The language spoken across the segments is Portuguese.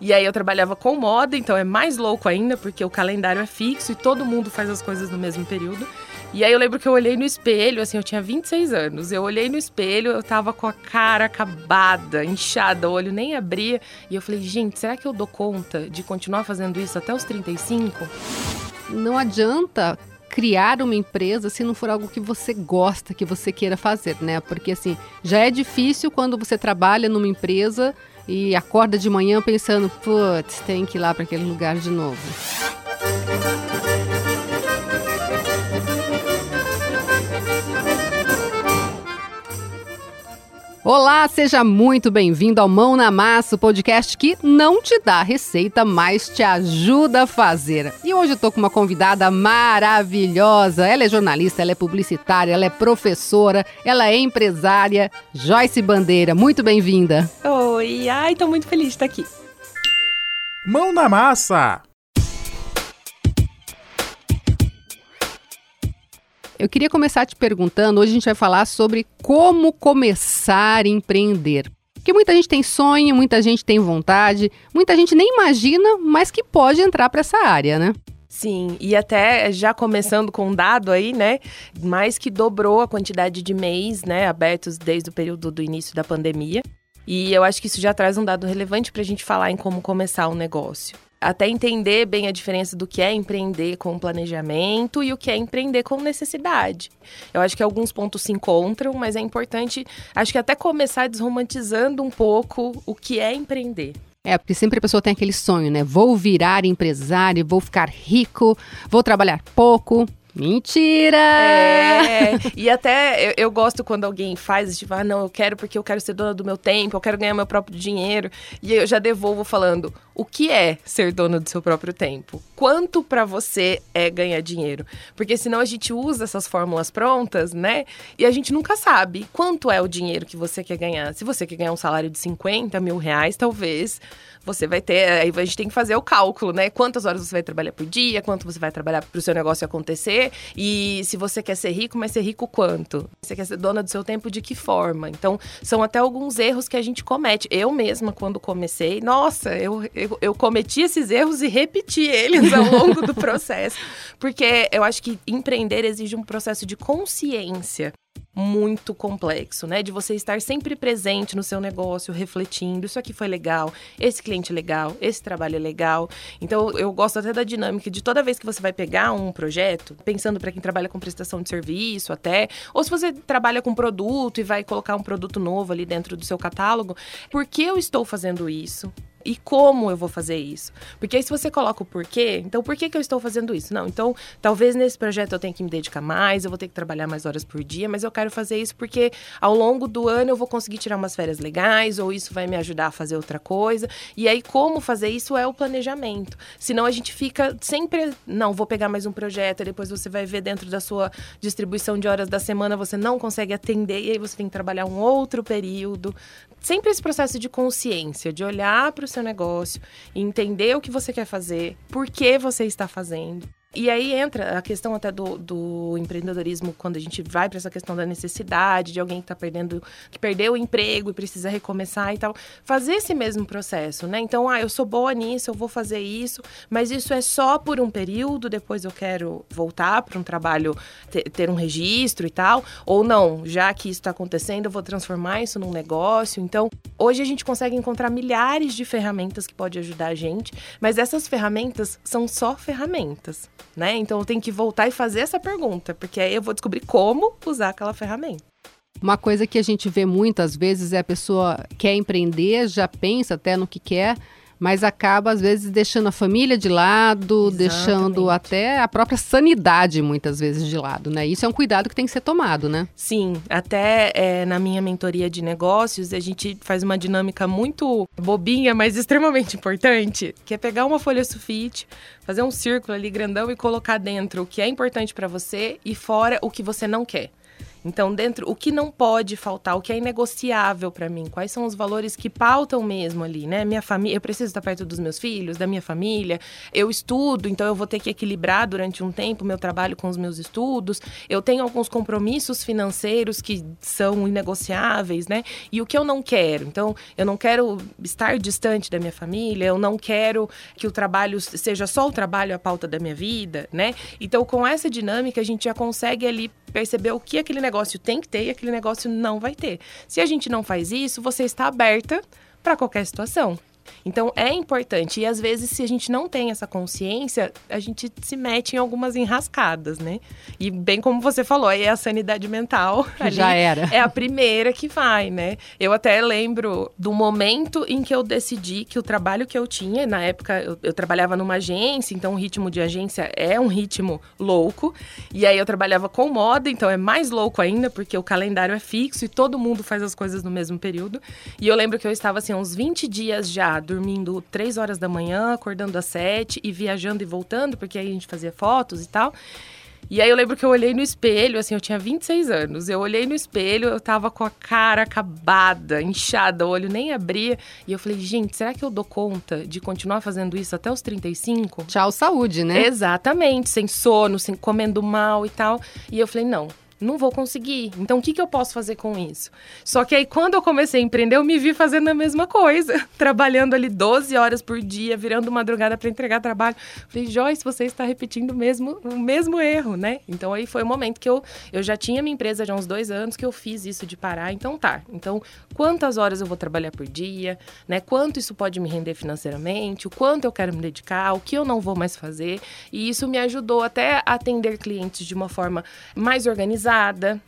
E aí eu trabalhava com moda, então é mais louco ainda, porque o calendário é fixo e todo mundo faz as coisas no mesmo período. E aí eu lembro que eu olhei no espelho, assim, eu tinha 26 anos. Eu olhei no espelho, eu tava com a cara acabada, inchada, o olho nem abria. E eu falei, gente, será que eu dou conta de continuar fazendo isso até os 35? Não adianta criar uma empresa se não for algo que você gosta, que você queira fazer, né? Porque assim, já é difícil quando você trabalha numa empresa e acorda de manhã pensando, putz, tem que ir lá para aquele lugar de novo. Olá, seja muito bem-vindo ao Mão na Massa, o podcast que não te dá receita, mas te ajuda a fazer. E hoje eu tô com uma convidada maravilhosa. Ela é jornalista, ela é publicitária, ela é professora, ela é empresária. Joyce Bandeira, muito bem-vinda. Oi, ai, tô muito feliz de estar aqui. Mão na Massa! Eu queria começar te perguntando, hoje a gente vai falar sobre como começar a empreender. Porque muita gente tem sonho, muita gente tem vontade, muita gente nem imagina, mas que pode entrar para essa área, né? Sim, e até já começando com um dado aí, né? Mais que dobrou a quantidade de MEIs, né, abertos desde o período do início da pandemia. E eu acho que isso já traz um dado relevante para a gente falar em como começar um negócio até entender bem a diferença do que é empreender com planejamento e o que é empreender com necessidade. Eu acho que alguns pontos se encontram, mas é importante, acho que até começar desromantizando um pouco o que é empreender. É, porque sempre a pessoa tem aquele sonho, né? Vou virar empresário, vou ficar rico, vou trabalhar pouco, Mentira! É, e até eu, eu, gosto quando alguém faz, tipo, ah, não, eu quero porque eu quero ser dona do meu tempo, eu quero ganhar meu próprio dinheiro. E eu já devolvo falando, o que é ser dona do seu próprio tempo? Quanto para você é ganhar dinheiro? Porque senão a gente usa essas fórmulas prontas, né? E a gente nunca sabe quanto é o dinheiro que você quer ganhar. Se você quer ganhar um salário de 50 mil reais, talvez você vai ter. Aí a gente tem que fazer o cálculo, né? Quantas horas você vai trabalhar por dia, quanto você vai trabalhar para o seu negócio acontecer. E se você quer ser rico, mas ser rico quanto? Você quer ser dona do seu tempo de que forma? Então, são até alguns erros que a gente comete. Eu mesma, quando comecei, nossa, eu, eu, eu cometi esses erros e repeti eles ao longo do processo. Porque eu acho que empreender exige um processo de consciência muito complexo, né? De você estar sempre presente no seu negócio, refletindo, isso aqui foi legal, esse cliente é legal, esse trabalho é legal. Então, eu gosto até da dinâmica de toda vez que você vai pegar um projeto, pensando para quem trabalha com prestação de serviço até, ou se você trabalha com produto e vai colocar um produto novo ali dentro do seu catálogo, por que eu estou fazendo isso? E como eu vou fazer isso. Porque aí se você coloca o porquê, então por que, que eu estou fazendo isso? Não, então talvez nesse projeto eu tenha que me dedicar mais, eu vou ter que trabalhar mais horas por dia, mas eu quero fazer isso porque ao longo do ano eu vou conseguir tirar umas férias legais, ou isso vai me ajudar a fazer outra coisa. E aí como fazer isso é o planejamento. Senão a gente fica sempre, não, vou pegar mais um projeto, e depois você vai ver dentro da sua distribuição de horas da semana, você não consegue atender, e aí você tem que trabalhar um outro período. Sempre esse processo de consciência, de olhar para o seu negócio, entender o que você quer fazer, por que você está fazendo. E aí entra a questão até do, do empreendedorismo, quando a gente vai para essa questão da necessidade de alguém que está perdendo, que perdeu o emprego e precisa recomeçar e tal. Fazer esse mesmo processo, né? Então, ah, eu sou boa nisso, eu vou fazer isso, mas isso é só por um período, depois eu quero voltar para um trabalho, ter, ter, um registro e tal. Ou não, já que isso está acontecendo, eu vou transformar isso num negócio. Então, hoje a gente consegue encontrar milhares de ferramentas que podem ajudar a gente, mas essas ferramentas são só ferramentas né? Então eu tenho que voltar e fazer essa pergunta, porque aí eu vou descobrir como usar aquela ferramenta. Uma coisa que a gente vê muitas vezes é a pessoa quer empreender, já pensa até no que quer, mas acaba às vezes deixando a família de lado, Exatamente. deixando até a própria sanidade muitas vezes de lado, né? Isso é um cuidado que tem que ser tomado, né? Sim, até é, na minha mentoria de negócios a gente faz uma dinâmica muito bobinha, mas extremamente importante, que é pegar uma folha sulfite, fazer um círculo ali grandão e colocar dentro o que é importante para você e fora o que você não quer. Então, dentro, o que não pode faltar, o que é inegociável para mim, quais são os valores que pautam mesmo ali, né? Minha família, eu preciso estar perto dos meus filhos, da minha família. Eu estudo, então eu vou ter que equilibrar durante um tempo meu trabalho com os meus estudos. Eu tenho alguns compromissos financeiros que são inegociáveis, né? E o que eu não quero? Então, eu não quero estar distante da minha família, eu não quero que o trabalho seja só o trabalho a pauta da minha vida, né? Então, com essa dinâmica, a gente já consegue ali perceber o que aquele negócio tem que ter e aquele negócio não vai ter. Se a gente não faz isso, você está aberta para qualquer situação. Então é importante. E às vezes, se a gente não tem essa consciência, a gente se mete em algumas enrascadas, né? E bem como você falou, aí é a sanidade mental. Já era. É a primeira que vai, né? Eu até lembro do momento em que eu decidi que o trabalho que eu tinha, na época eu, eu trabalhava numa agência, então o ritmo de agência é um ritmo louco. E aí eu trabalhava com moda, então é mais louco ainda, porque o calendário é fixo e todo mundo faz as coisas no mesmo período. E eu lembro que eu estava assim, uns 20 dias já dormindo três horas da manhã, acordando às sete e viajando e voltando, porque aí a gente fazia fotos e tal. E aí eu lembro que eu olhei no espelho, assim, eu tinha 26 anos. Eu olhei no espelho, eu tava com a cara acabada, inchada, o olho nem abria. E eu falei, gente, será que eu dou conta de continuar fazendo isso até os 35? Tchau, saúde, né? Exatamente, sem sono, sem comendo mal e tal. E eu falei, não, não vou conseguir. Então, o que, que eu posso fazer com isso? Só que aí, quando eu comecei a empreender, eu me vi fazendo a mesma coisa. Trabalhando ali 12 horas por dia, virando madrugada para entregar trabalho. Falei, Joyce, você está repetindo o mesmo, o mesmo erro, né? Então, aí foi o momento que eu, eu já tinha minha empresa já há uns dois anos que eu fiz isso de parar. Então, tá. Então, quantas horas eu vou trabalhar por dia, né? Quanto isso pode me render financeiramente, o quanto eu quero me dedicar, o que eu não vou mais fazer. E isso me ajudou até a atender clientes de uma forma mais organizada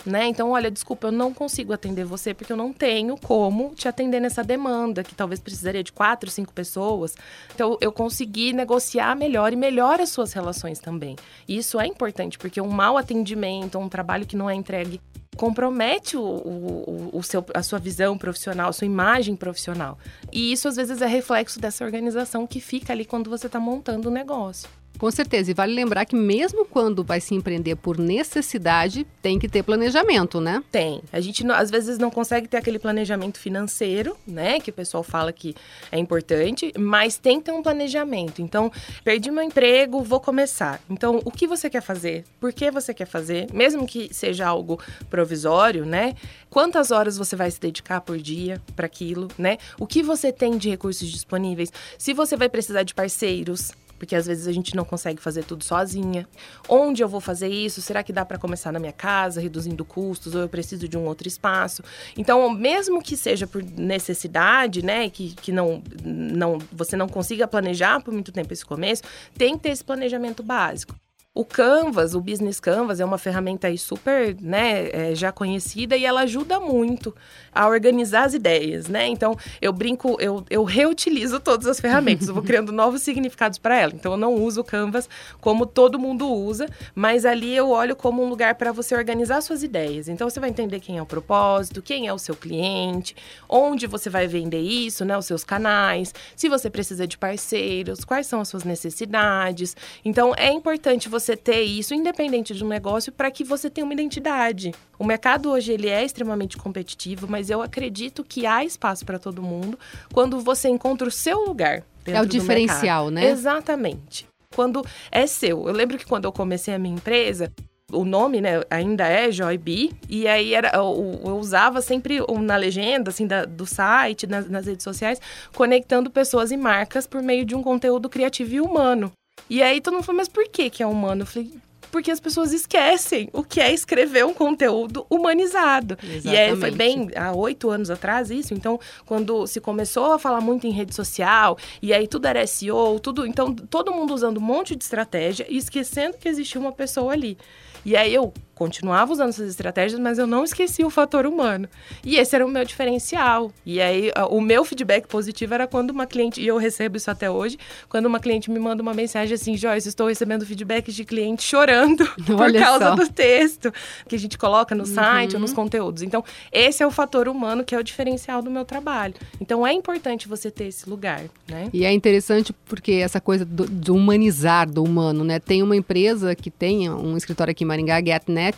né? Então, olha, desculpa, eu não consigo atender você porque eu não tenho como te atender nessa demanda, que talvez precisaria de quatro, cinco pessoas. Então, eu consegui negociar melhor e melhor as suas relações também. Isso é importante, porque um mau atendimento, um trabalho que não é entregue compromete o, o, o, seu, a sua visão profissional, a sua imagem profissional. E isso às vezes é reflexo dessa organização que fica ali quando você está montando o negócio. Com certeza. E vale lembrar que mesmo quando vai se empreender por necessidade, tem que ter planejamento, né? Tem. A gente às vezes não consegue ter aquele planejamento financeiro, né? Que o pessoal fala que é importante, mas tem que ter um planejamento. Então, perdi meu emprego, vou começar. Então, o que você quer fazer? Por que você quer fazer? Mesmo que seja algo provisório, né? Quantas horas você vai se dedicar por dia para aquilo, né? O que você tem de recursos disponíveis? Se você vai precisar de parceiros, porque às vezes a gente não consegue fazer tudo sozinha. Onde eu vou fazer isso? Será que dá para começar na minha casa, reduzindo custos, ou eu preciso de um outro espaço? Então, mesmo que seja por necessidade, né, que, que não, não você não consiga planejar por muito tempo esse começo, tem que ter esse planejamento básico. O Canvas, o Business Canvas, é uma ferramenta aí super, né, é, já conhecida e ela ajuda muito a organizar as ideias, né? Então, eu brinco, eu, eu reutilizo todas as ferramentas, eu vou criando novos significados para ela. Então, eu não uso o Canvas como todo mundo usa, mas ali eu olho como um lugar para você organizar suas ideias. Então, você vai entender quem é o propósito, quem é o seu cliente, onde você vai vender isso, né, os seus canais, se você precisa de parceiros, quais são as suas necessidades. Então, é importante você você ter isso, independente de um negócio, para que você tenha uma identidade. O mercado hoje ele é extremamente competitivo, mas eu acredito que há espaço para todo mundo quando você encontra o seu lugar. é o diferencial, né? Exatamente. Quando é seu. Eu lembro que quando eu comecei a minha empresa, o nome, né, ainda é Joybi, e aí era, eu, eu usava sempre na legenda, assim, da, do site, nas, nas redes sociais, conectando pessoas e marcas por meio de um conteúdo criativo e humano. E aí todo mundo falou, mas por que que é humano? Eu falei, porque as pessoas esquecem o que é escrever um conteúdo humanizado. Exatamente. E aí foi bem há oito anos atrás isso. Então, quando se começou a falar muito em rede social, e aí tudo era SEO, tudo. Então, todo mundo usando um monte de estratégia e esquecendo que existia uma pessoa ali. E aí eu continuava usando essas estratégias, mas eu não esqueci o fator humano. E esse era o meu diferencial. E aí, o meu feedback positivo era quando uma cliente, e eu recebo isso até hoje, quando uma cliente me manda uma mensagem assim: Joyce, estou recebendo feedback de cliente chorando por causa só. do texto que a gente coloca no uhum. site ou nos conteúdos. Então, esse é o fator humano que é o diferencial do meu trabalho. Então, é importante você ter esse lugar, né? E é interessante porque essa coisa do, do humanizar do humano, né? Tem uma empresa que tem um escritório aqui em Maringá, GetNet,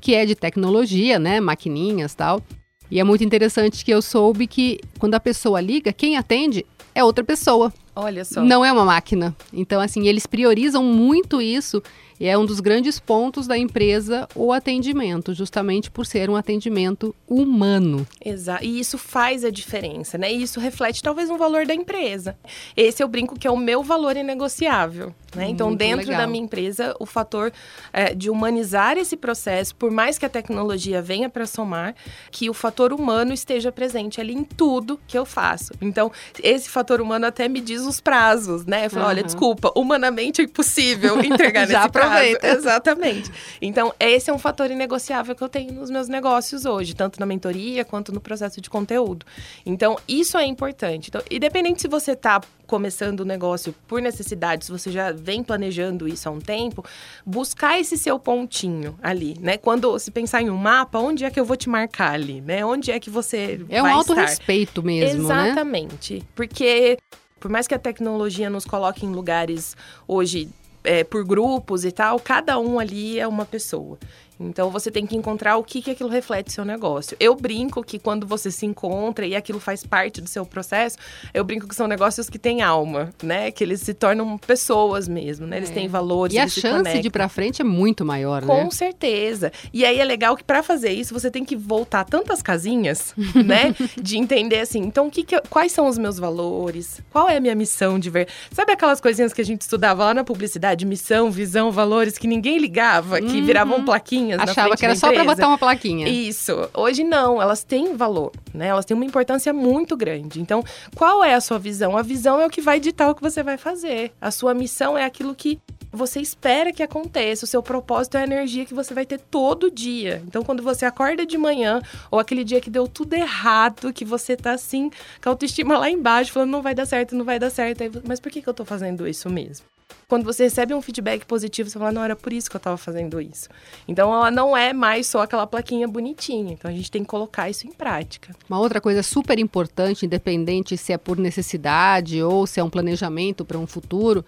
que é de tecnologia, né? Maquininhas tal. E é muito interessante que eu soube que quando a pessoa liga, quem atende é outra pessoa. Olha só. Não é uma máquina. Então, assim, eles priorizam muito isso e é um dos grandes pontos da empresa o atendimento, justamente por ser um atendimento humano. Exato. E isso faz a diferença, né? E isso reflete talvez um valor da empresa. Esse eu brinco que é o meu valor inegociável. Né? Então, Muito dentro legal. da minha empresa, o fator é, de humanizar esse processo, por mais que a tecnologia venha para somar, que o fator humano esteja presente ali em tudo que eu faço. Então, esse fator humano até me diz os prazos, né? Eu falo, olha, Aham. desculpa, humanamente é impossível entregar Já nesse prazo. aproveita. Exatamente. Então, esse é um fator inegociável que eu tenho nos meus negócios hoje, tanto na mentoria quanto no processo de conteúdo. Então, isso é importante. Então, independente se você está começando o negócio por necessidade, se você já vem planejando isso há um tempo, buscar esse seu pontinho ali, né? Quando se pensar em um mapa, onde é que eu vou te marcar ali, né? Onde é que você É um estar? respeito mesmo, né? Exatamente. Porque por mais que a tecnologia nos coloque em lugares hoje é, por grupos e tal, cada um ali é uma pessoa. Então você tem que encontrar o que, que aquilo reflete seu negócio. Eu brinco que quando você se encontra e aquilo faz parte do seu processo, eu brinco que são negócios que têm alma, né? Que eles se tornam pessoas mesmo, né? Eles têm valores, É. E a chance de ir pra frente é muito maior, Com né? certeza. E aí é legal que para fazer isso você tem que voltar tantas casinhas, né? De entender assim, então que que eu- quais são os meus valores? Qual é a minha missão de ver? Sabe aquelas coisinhas que a gente estudava lá na publicidade, missão, visão, valores que ninguém ligava, que viravam plaquinhas Uhum. Achava que era só pra empresa? botar uma plaquinha. Isso. Hoje não, elas têm valor, né? Elas têm uma importância muito grande. Então, qual é a sua visão? A visão é o que vai ditar o que você vai fazer. A sua missão é aquilo que você espera que aconteça. O seu propósito é a energia que você vai ter todo dia. Então, quando você acorda de manhã, ou aquele dia que deu tudo errado, que você tá assim, com a autoestima lá embaixo, falando não vai dar certo, não vai dar certo. Aí, mas por que, que eu tô fazendo isso mesmo? Quando você recebe um feedback positivo, você fala, não, era por isso que eu tava fazendo isso. Então, ela não é mais só aquela plaquinha bonitinha. Então, a gente tem que colocar isso em prática. Uma outra coisa super importante, independente se é por necessidade ou se é um planejamento para um futuro,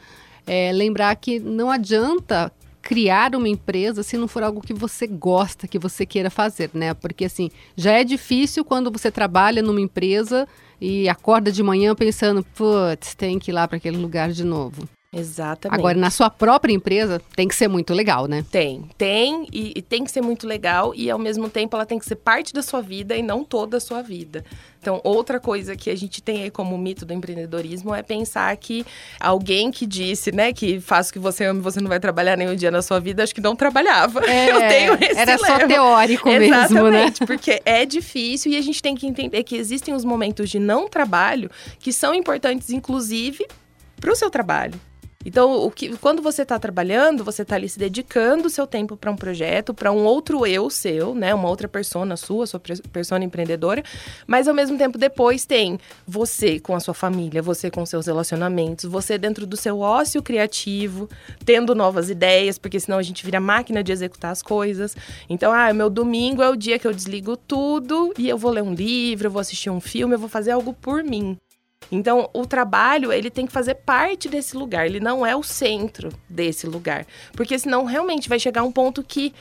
é lembrar que não adianta criar uma empresa se não for algo que você gosta, que você queira fazer, né? Porque assim, já é difícil quando você trabalha numa empresa e acorda de manhã pensando, putz, tem que ir lá para aquele lugar de novo. Exatamente. Agora, na sua própria empresa, tem que ser muito legal, né? Tem, tem e, e tem que ser muito legal e ao mesmo tempo ela tem que ser parte da sua vida e não toda a sua vida. Então, outra coisa que a gente tem aí como mito do empreendedorismo é pensar que alguém que disse, né, que faça o que você ama você não vai trabalhar nenhum dia na sua vida, acho que não trabalhava. Eu tenho esse É, era só lema. teórico mesmo, né? Exatamente, porque é difícil e a gente tem que entender que existem os momentos de não trabalho que são importantes, inclusive, para o seu trabalho. Então, o que, quando você está trabalhando, você está ali se dedicando o seu tempo para um projeto, para um outro eu seu, né? Uma outra persona sua, sua pers- persona empreendedora. Mas, ao mesmo tempo, depois tem você com a sua família, você com seus relacionamentos, você dentro do seu ócio criativo, tendo novas ideias, porque senão a gente vira máquina de executar as coisas. Então, ah, meu domingo é o dia que eu desligo tudo e eu vou ler um livro, eu vou assistir um filme, eu vou fazer algo por mim. Então, o trabalho, ele tem que fazer parte desse lugar, ele não é o centro desse lugar. Porque senão realmente vai chegar um ponto que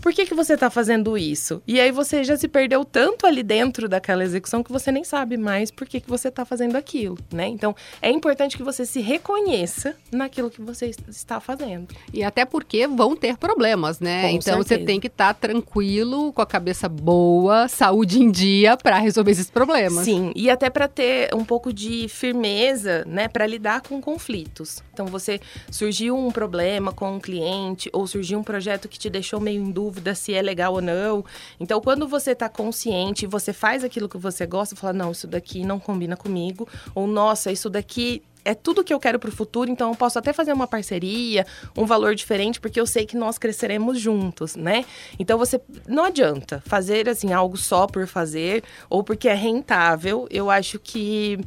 por que, que você está fazendo isso? E aí você já se perdeu tanto ali dentro daquela execução que você nem sabe mais por que, que você está fazendo aquilo, né? Então, é importante que você se reconheça naquilo que você está fazendo. E até porque vão ter problemas, né? Com então você certeza. tem que estar tranquilo, com a cabeça boa, saúde em dia para resolver esses problemas. Sim, e até para ter um pouco de firmeza, né, para lidar com conflitos. Então, você surgiu um problema com um cliente ou surgiu um projeto que te deixou meio em dúvida se é legal ou não. Então, quando você está consciente e você faz aquilo que você gosta, fala: "Não, isso daqui não combina comigo", ou "Nossa, isso daqui é tudo que eu quero para o futuro, então eu posso até fazer uma parceria, um valor diferente, porque eu sei que nós cresceremos juntos, né? Então você não adianta fazer assim algo só por fazer ou porque é rentável. Eu acho que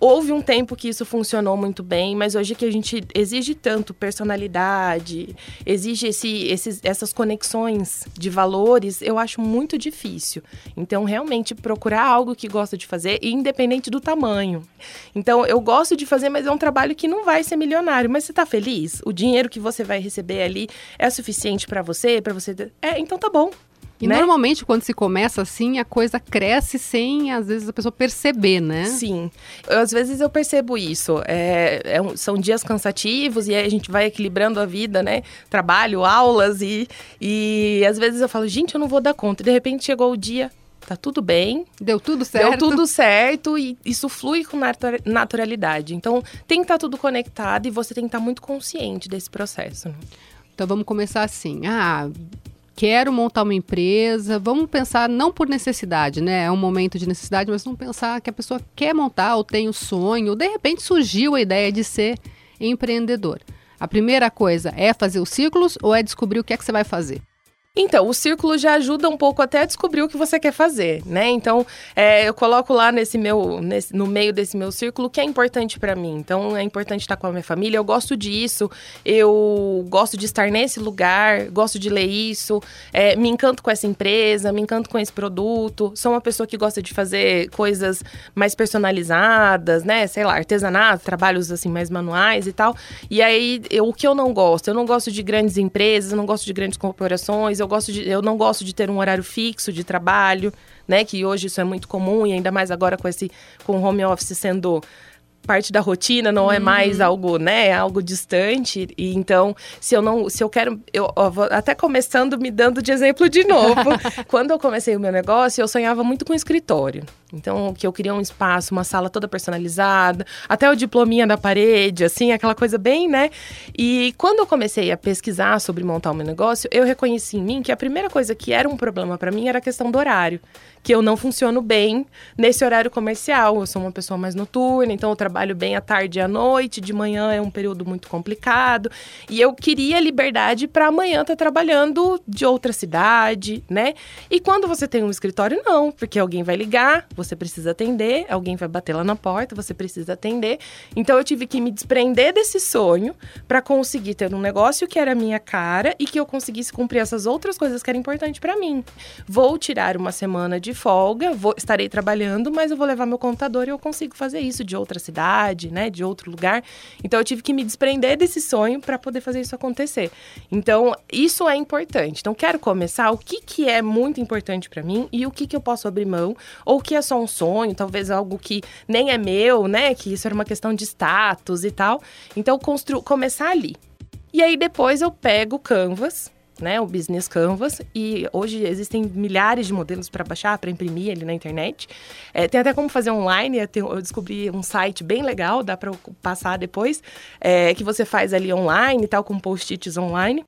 Houve um tempo que isso funcionou muito bem, mas hoje que a gente exige tanto personalidade, exige esse, esses, essas conexões de valores, eu acho muito difícil. Então, realmente, procurar algo que gosta de fazer, independente do tamanho. Então, eu gosto de fazer, mas é um trabalho que não vai ser milionário. Mas você está feliz? O dinheiro que você vai receber ali é suficiente para você? para você. É, então tá bom. E né? normalmente, quando se começa assim, a coisa cresce sem, às vezes, a pessoa perceber, né? Sim. Eu, às vezes eu percebo isso. É, é um, são dias cansativos e a gente vai equilibrando a vida, né? Trabalho, aulas e, e às vezes eu falo, gente, eu não vou dar conta. E de repente chegou o dia, tá tudo bem. Deu tudo certo. Deu tudo certo e isso flui com naturalidade. Então, tem que estar tá tudo conectado e você tem que estar tá muito consciente desse processo. Né? Então, vamos começar assim. Ah, quero montar uma empresa, vamos pensar não por necessidade, né? É um momento de necessidade, mas vamos pensar que a pessoa quer montar ou tem o sonho, ou de repente surgiu a ideia de ser empreendedor. A primeira coisa é fazer os ciclos ou é descobrir o que é que você vai fazer? Então, o círculo já ajuda um pouco até a descobrir o que você quer fazer, né? Então, é, eu coloco lá nesse meu, nesse, no meio desse meu círculo o que é importante para mim. Então, é importante estar com a minha família. Eu gosto disso. Eu gosto de estar nesse lugar. Gosto de ler isso. É, me encanto com essa empresa. Me encanto com esse produto. Sou uma pessoa que gosta de fazer coisas mais personalizadas, né? Sei lá, artesanato, trabalhos assim mais manuais e tal. E aí, eu, o que eu não gosto? Eu não gosto de grandes empresas. Eu não gosto de grandes corporações. Eu eu gosto de, eu não gosto de ter um horário fixo de trabalho, né? Que hoje isso é muito comum e ainda mais agora com esse com o home office sendo parte da rotina, não é mais uhum. algo, né, algo distante. E então, se eu não, se eu quero, eu vou até começando me dando de exemplo de novo. Quando eu comecei o meu negócio, eu sonhava muito com escritório. Então, que eu queria um espaço, uma sala toda personalizada, até o diplominha da parede, assim, aquela coisa bem, né? E quando eu comecei a pesquisar sobre montar o meu negócio, eu reconheci em mim que a primeira coisa que era um problema para mim era a questão do horário que eu não funciono bem nesse horário comercial. Eu sou uma pessoa mais noturna, então eu trabalho bem à tarde e à noite, de manhã é um período muito complicado. E eu queria liberdade para amanhã estar tá trabalhando de outra cidade, né? E quando você tem um escritório, não, porque alguém vai ligar, você precisa atender, alguém vai bater lá na porta, você precisa atender. Então eu tive que me desprender desse sonho para conseguir ter um negócio que era minha cara e que eu conseguisse cumprir essas outras coisas que eram importantes para mim. Vou tirar uma semana de folga, vou, estarei trabalhando, mas eu vou levar meu computador e eu consigo fazer isso de outra cidade, né, de outro lugar. Então eu tive que me desprender desse sonho para poder fazer isso acontecer. Então isso é importante. Então quero começar o que que é muito importante para mim e o que que eu posso abrir mão ou que é só um sonho, talvez algo que nem é meu, né, que isso era uma questão de status e tal. Então constru começar ali. E aí depois eu pego o Canvas né, o Business Canvas, e hoje existem milhares de modelos para baixar, para imprimir ali na internet. É, tem até como fazer online, eu descobri um site bem legal, dá para passar depois, é, que você faz ali online e tal, com post-its online.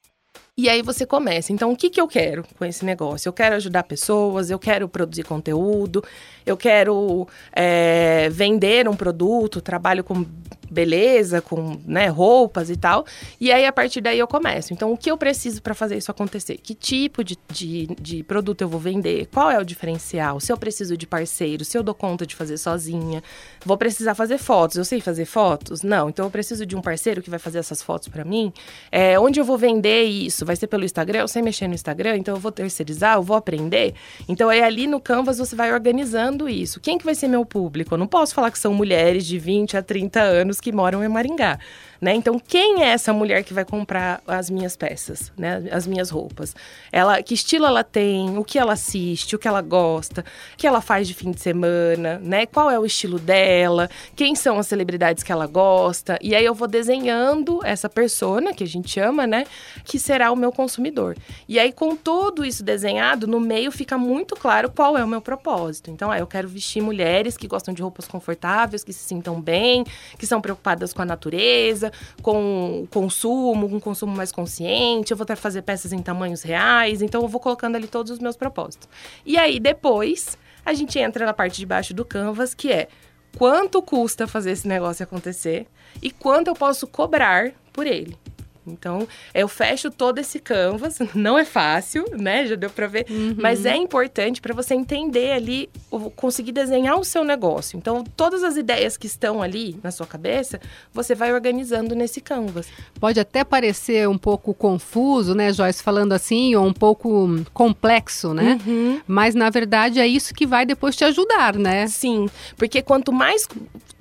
E aí você começa. Então, o que, que eu quero com esse negócio? Eu quero ajudar pessoas, eu quero produzir conteúdo, eu quero é, vender um produto, trabalho com beleza, com né, roupas e tal. E aí, a partir daí, eu começo. Então, o que eu preciso para fazer isso acontecer? Que tipo de, de, de, produto eu vou vender? Qual é o diferencial? Se eu preciso de parceiro, se eu dou conta de fazer sozinha. Vou precisar fazer fotos. Eu sei fazer fotos? Não. Então, eu preciso de um parceiro que vai fazer essas fotos para mim. É, onde eu vou vender isso? Vai ser pelo Instagram? Eu sei mexer no Instagram, então eu vou terceirizar, eu vou aprender. Então, aí ali no Canvas você vai organizando isso. Quem que vai ser meu público? Eu não posso falar que são mulheres de 20 a 30 anos que moram em Maringá. Né? Então, quem é essa mulher que vai comprar as minhas peças, né? As minhas roupas? Ela, que estilo ela tem? O que ela assiste? O que ela gosta? O que ela faz de fim de semana? Né? Qual é o estilo dela? Quem são as celebridades que ela gosta? E aí eu vou desenhando essa persona que a gente chama, né? Que será o meu consumidor. E aí com tudo isso desenhado, no meio fica muito claro qual é o meu propósito. Então, ah, eu quero vestir mulheres que gostam de roupas confortáveis, que se sintam bem, que são preocupadas com a natureza, com consumo, um consumo mais consciente, eu vou fazer peças em tamanhos reais, então eu vou colocando ali todos os meus propósitos. E aí depois a gente entra na parte de baixo do canvas, que é quanto custa fazer esse negócio acontecer e quanto eu posso cobrar por ele. Então, eu fecho todo esse canvas, não é fácil, né? Já deu para ver, uhum. mas é importante para você entender ali, conseguir desenhar o seu negócio. Então, todas as ideias que estão ali na sua cabeça, você vai organizando nesse canvas. Pode até parecer um pouco confuso, né, Joyce, falando assim, ou um pouco complexo, né? Uhum. Mas na verdade é isso que vai depois te ajudar, né? Sim, porque quanto mais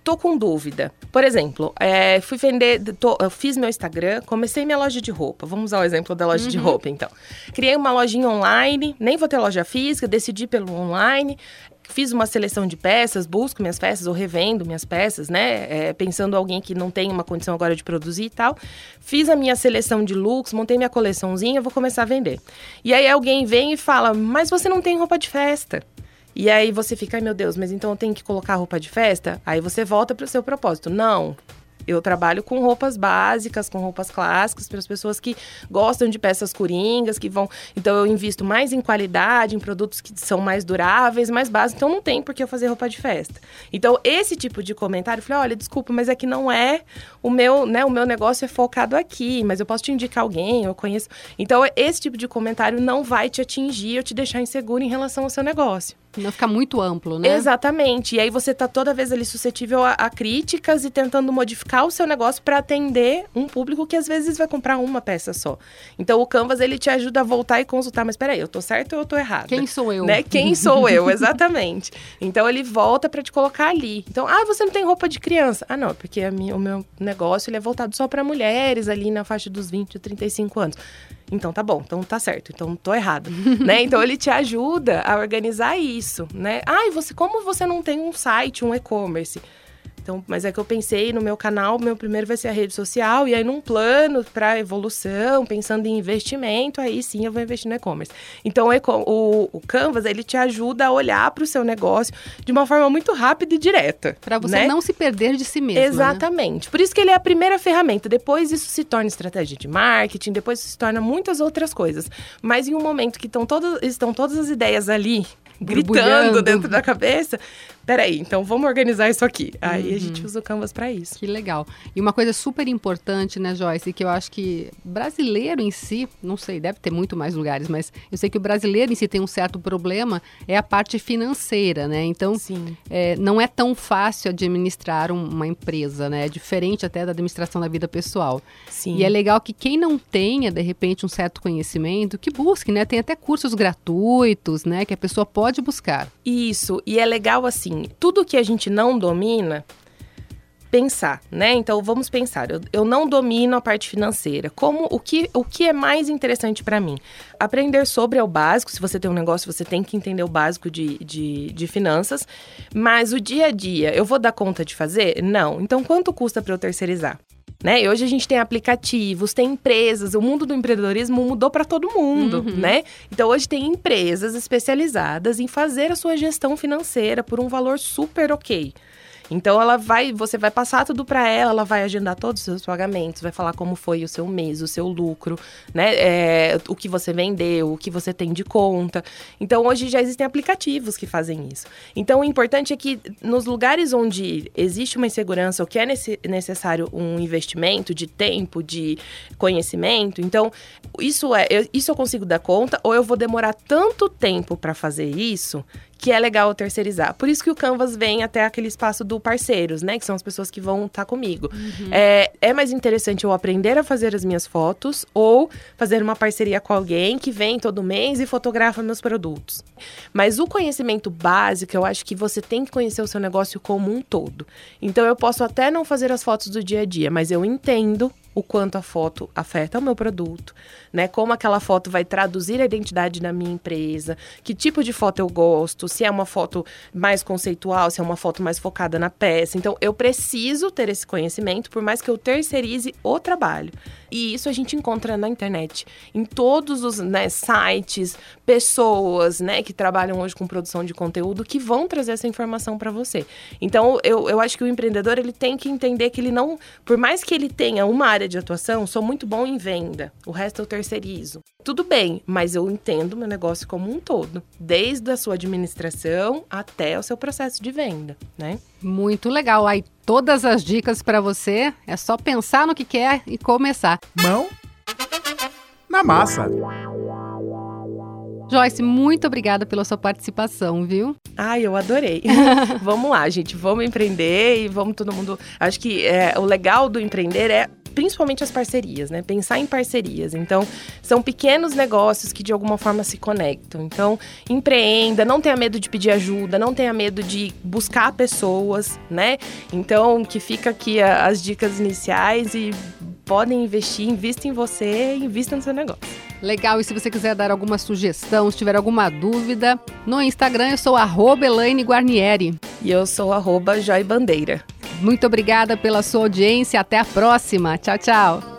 tô com dúvida. Por exemplo, é, fui vender, tô, eu fiz meu Instagram, comecei minha loja de roupa. Vamos usar o exemplo da loja uhum. de roupa, então. Criei uma lojinha online, nem vou ter loja física, decidi pelo online. Fiz uma seleção de peças, busco minhas peças ou revendo minhas peças, né? É, pensando alguém que não tem uma condição agora de produzir e tal. Fiz a minha seleção de looks, montei minha coleçãozinha, vou começar a vender. E aí alguém vem e fala: Mas você não tem roupa de festa. E aí você fica, ai meu Deus, mas então eu tenho que colocar roupa de festa? Aí você volta para o seu propósito. Não, eu trabalho com roupas básicas, com roupas clássicas, para as pessoas que gostam de peças coringas, que vão. Então, eu invisto mais em qualidade, em produtos que são mais duráveis, mais básicos. Então, não tem por que eu fazer roupa de festa. Então, esse tipo de comentário, eu falei: olha, desculpa, mas é que não é o meu, né? O meu negócio é focado aqui, mas eu posso te indicar alguém, eu conheço. Então, esse tipo de comentário não vai te atingir ou te deixar inseguro em relação ao seu negócio. Não fica muito amplo, né? Exatamente. E aí você tá toda vez ali suscetível a, a críticas e tentando modificar o seu negócio para atender um público que às vezes vai comprar uma peça só. Então o Canvas ele te ajuda a voltar e consultar, mas peraí, eu tô certo ou eu tô errado? Quem sou eu? Né? Quem sou eu, exatamente. Então ele volta para te colocar ali. Então, ah, você não tem roupa de criança. Ah, não, porque a minha, o meu negócio ele é voltado só para mulheres ali na faixa dos 20 a 35 anos. Então tá bom, então tá certo, então tô errado, né? Então ele te ajuda a organizar isso, né? Ah, e você como você não tem um site, um e-commerce? Então, mas é que eu pensei no meu canal, meu primeiro vai ser a rede social, e aí num plano para evolução, pensando em investimento, aí sim eu vou investir no e-commerce. Então, o, o Canvas, ele te ajuda a olhar para o seu negócio de uma forma muito rápida e direta. Para você né? não se perder de si mesmo. Né? Exatamente. Né? Por isso que ele é a primeira ferramenta. Depois isso se torna estratégia de marketing, depois isso se torna muitas outras coisas. Mas em um momento que estão todas, estão todas as ideias ali gritando dentro da cabeça. Peraí, então vamos organizar isso aqui. Aí uhum. a gente usa o Canvas para isso. Que legal. E uma coisa super importante, né, Joyce, que eu acho que brasileiro em si, não sei, deve ter muito mais lugares, mas eu sei que o brasileiro em si tem um certo problema, é a parte financeira, né? Então, é, não é tão fácil administrar uma empresa, né? É diferente até da administração da vida pessoal. Sim. E é legal que quem não tenha, de repente, um certo conhecimento, que busque, né? Tem até cursos gratuitos, né? Que a pessoa pode pode buscar. Isso, e é legal assim, tudo que a gente não domina, pensar, né? Então vamos pensar. Eu, eu, não domino a parte financeira. Como o que, o que é mais interessante para mim? Aprender sobre o básico. Se você tem um negócio, você tem que entender o básico de, de, de, finanças. Mas o dia a dia, eu vou dar conta de fazer? Não. Então quanto custa para eu terceirizar? Né? E hoje a gente tem aplicativos, tem empresas, o mundo do empreendedorismo mudou para todo mundo, uhum. né? Então hoje tem empresas especializadas em fazer a sua gestão financeira por um valor super ok. Então ela vai, você vai passar tudo para ela, ela vai agendar todos os seus pagamentos, vai falar como foi o seu mês, o seu lucro, né? É, o que você vendeu, o que você tem de conta. Então hoje já existem aplicativos que fazem isso. Então o importante é que nos lugares onde existe uma insegurança ou que é necessário um investimento de tempo, de conhecimento, então isso é, eu, isso eu consigo dar conta ou eu vou demorar tanto tempo para fazer isso que é legal terceirizar. Por isso que o Canvas vem até aquele espaço do parceiros, né? Que são as pessoas que vão estar tá comigo. Uhum. É, é mais interessante eu aprender a fazer as minhas fotos ou fazer uma parceria com alguém que vem todo mês e fotografa meus produtos. Mas o conhecimento básico, eu acho que você tem que conhecer o seu negócio como um todo. Então eu posso até não fazer as fotos do dia a dia, mas eu entendo o quanto a foto afeta o meu produto, né? Como aquela foto vai traduzir a identidade da minha empresa, que tipo de foto eu gosto, se é uma foto mais conceitual, se é uma foto mais focada na peça. Então, eu preciso ter esse conhecimento, por mais que eu terceirize o trabalho. E isso a gente encontra na internet, em todos os né, sites, pessoas, né, que trabalham hoje com produção de conteúdo que vão trazer essa informação para você. Então, eu, eu acho que o empreendedor ele tem que entender que ele não, por mais que ele tenha uma área de atuação, sou muito bom em venda. O resto eu terceirizo. Tudo bem, mas eu entendo meu negócio como um todo, desde a sua administração até o seu processo de venda, né? Muito legal. Aí todas as dicas para você é só pensar no que quer e começar. Mão na massa. Joyce, muito obrigada pela sua participação, viu? Ai, eu adorei. vamos lá, gente, vamos empreender e vamos todo mundo. Acho que é, o legal do empreender é principalmente as parcerias, né? Pensar em parcerias. Então, são pequenos negócios que de alguma forma se conectam. Então, empreenda, não tenha medo de pedir ajuda, não tenha medo de buscar pessoas, né? Então, que fica aqui as dicas iniciais e podem investir, invista em você, invista no seu negócio. Legal, e se você quiser dar alguma sugestão, se tiver alguma dúvida, no Instagram eu sou arroba Elaine Guarnieri. E eu sou arroba Joy Bandeira. Muito obrigada pela sua audiência, até a próxima. Tchau, tchau.